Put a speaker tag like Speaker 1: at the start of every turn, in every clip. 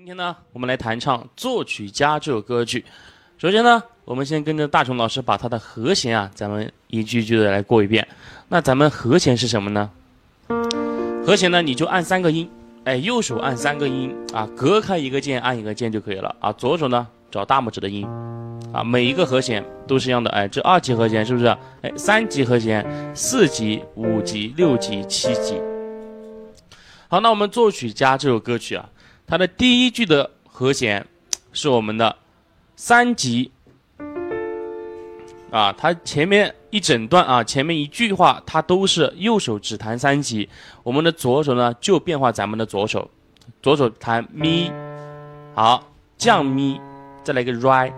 Speaker 1: 今天呢，我们来弹唱《作曲家》这首歌曲。首先呢，我们先跟着大雄老师把它的和弦啊，咱们一句句的来过一遍。那咱们和弦是什么呢？和弦呢，你就按三个音，哎，右手按三个音啊，隔开一个键按一个键就可以了啊。左手呢，找大拇指的音啊，每一个和弦都是一样的。哎，这二级和弦是不是？哎，三级和弦、四级、五级、六级、七级。好，那我们《作曲家》这首歌曲啊。它的第一句的和弦是我们的三级啊，它前面一整段啊，前面一句话它都是右手只弹三级，我们的左手呢就变化咱们的左手，左手弹咪，好降咪，再来一个 re，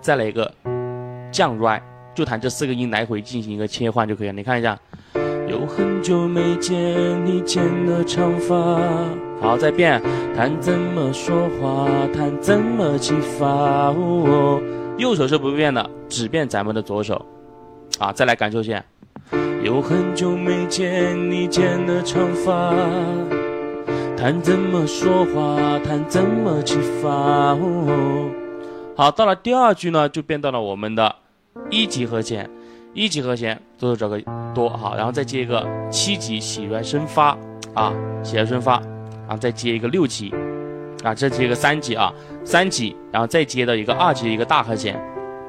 Speaker 1: 再来一个降 re，就弹这四个音来回进行一个切换就可以了。你看一下，有很久没见你剪了长发。好，再变，弹怎么说话，弹怎么启发。哦右手是不变的，只变咱们的左手。啊，再来感受一下。有很久没见你剪的长发，弹怎么说话，弹怎么启发。哦好，到了第二句呢，就变到了我们的一级和弦，一级和弦左手找个哆，好，然后再接一个七级喜来升发，啊，喜来升发。然后再接一个六级，啊，再接一个三级啊，三级，然后再接到一个二级的一个大和弦，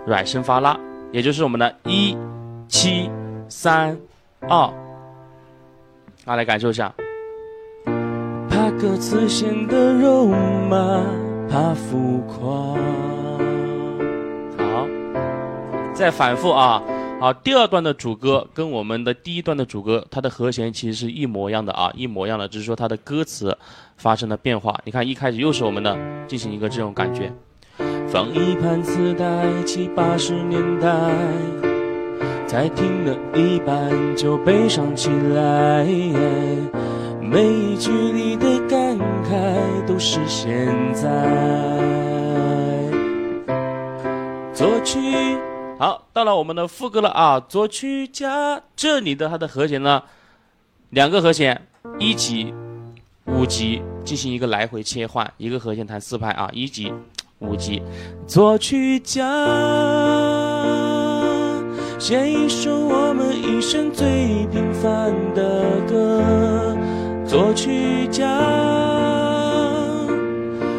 Speaker 1: 软升发拉，也就是我们的一七三二，啊，来感受一下。怕歌词显得肉麻，怕浮夸。好，再反复啊。好，第二段的主歌跟我们的第一段的主歌，它的和弦其实是一模一样的啊，一模一样的，只是说它的歌词发生了变化。你看，一开始又是我们的进行一个这种感觉。放一盘磁带，七八十年代，才听了一半就悲伤起来，每一句里的感慨都是现在。作曲。好，到了我们的副歌了啊！作曲家这里的它的和弦呢，两个和弦，一级、五级进行一个来回切换，一个和弦弹四拍啊，一级、五级。作曲家写一首我们一生最平凡的歌，作曲家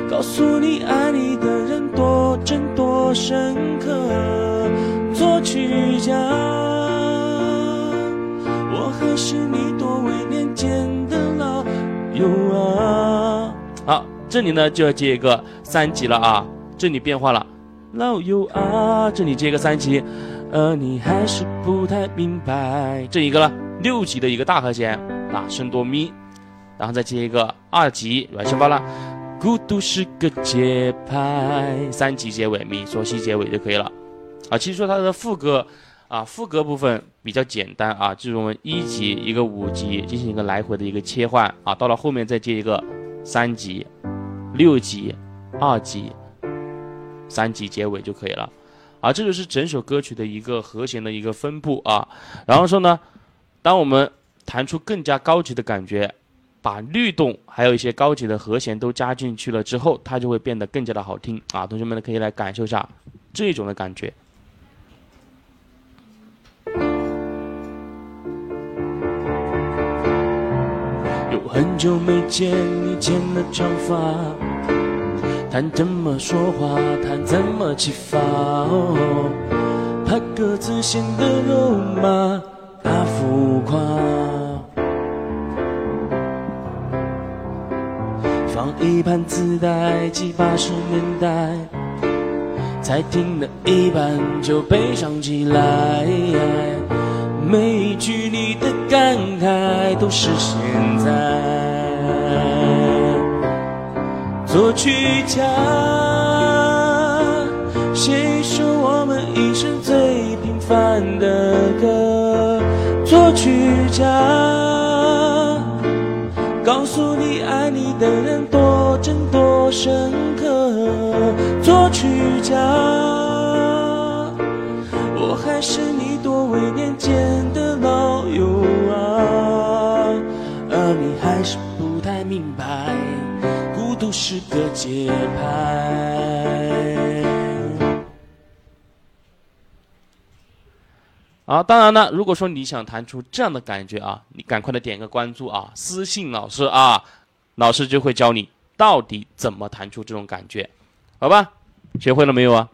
Speaker 1: 告诉你爱你的人多真多深刻。曲家，我还是你多为年间的老友啊。好，这里呢就要接一个三级了啊，这里变化了，老友啊，这里接一个三级，呃，你还是不太明白，这一个了，六级的一个大和弦啊，升多咪，然后再接一个二级软升发了，孤独是个节拍，三级结尾咪嗦西结尾就可以了。啊，其实说它的副歌，啊，副歌部分比较简单啊，就是我们一级一个五级进行一个来回的一个切换啊，到了后面再接一个三级、六级、二级、三级结尾就可以了，啊，这就是整首歌曲的一个和弦的一个分布啊。然后说呢，当我们弹出更加高级的感觉，把律动还有一些高级的和弦都加进去了之后，它就会变得更加的好听啊。同学们可以来感受一下这种的感觉。久没见你剪了长发，谈怎么说话，谈怎么启发，哦怕歌词显得肉麻，怕浮夸。放一盘磁带，七八十年代，才听了一半就悲伤起来。每一句你的感慨都是现在。作曲家写一首我们一生最平凡的歌。作曲家告诉你爱你的人多真多深刻。作曲家。我还是你多为年间的老友啊，而你还是不明白，孤独是。个节拍。好，当然了，如果说你想弹出这样的感觉啊，你赶快的点个关注啊，私信老师啊，老师就会教你到底怎么弹出这种感觉，好吧？学会了没有啊？